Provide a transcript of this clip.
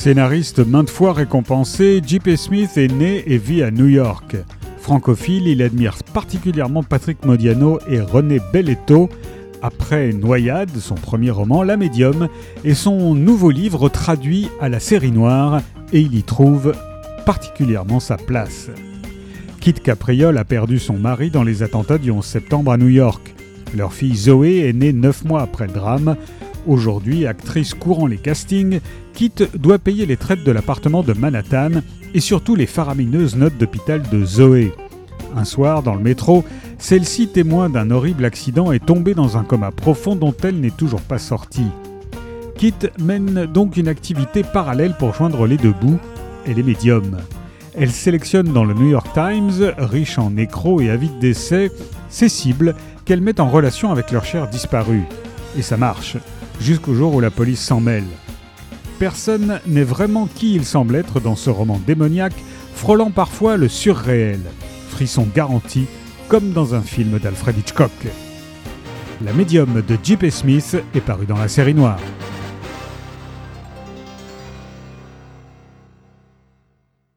Scénariste maintes fois récompensé, J.P. Smith est né et vit à New York. Francophile, il admire particulièrement Patrick Modiano et René Belletto. Après Noyade, son premier roman, La Médium, et son nouveau livre traduit à la série noire, et il y trouve particulièrement sa place. Kit Capriol a perdu son mari dans les attentats du 11 septembre à New York. Leur fille Zoé est née neuf mois après le drame. Aujourd'hui, actrice courant les castings, Kit doit payer les traites de l'appartement de Manhattan et surtout les faramineuses notes d'hôpital de Zoé. Un soir, dans le métro, celle-ci, témoin d'un horrible accident, est tombée dans un coma profond dont elle n'est toujours pas sortie. Kit mène donc une activité parallèle pour joindre les deux bouts, elle est médium. Elle sélectionne dans le New York Times, riche en nécros et avide d'essais, ses cibles qu'elle met en relation avec leurs chers disparus. Et ça marche jusqu'au jour où la police s'en mêle. Personne n'est vraiment qui il semble être dans ce roman démoniaque, frôlant parfois le surréel. Frisson garanti, comme dans un film d'Alfred Hitchcock. La médium de J.P. Smith est paru dans la série noire.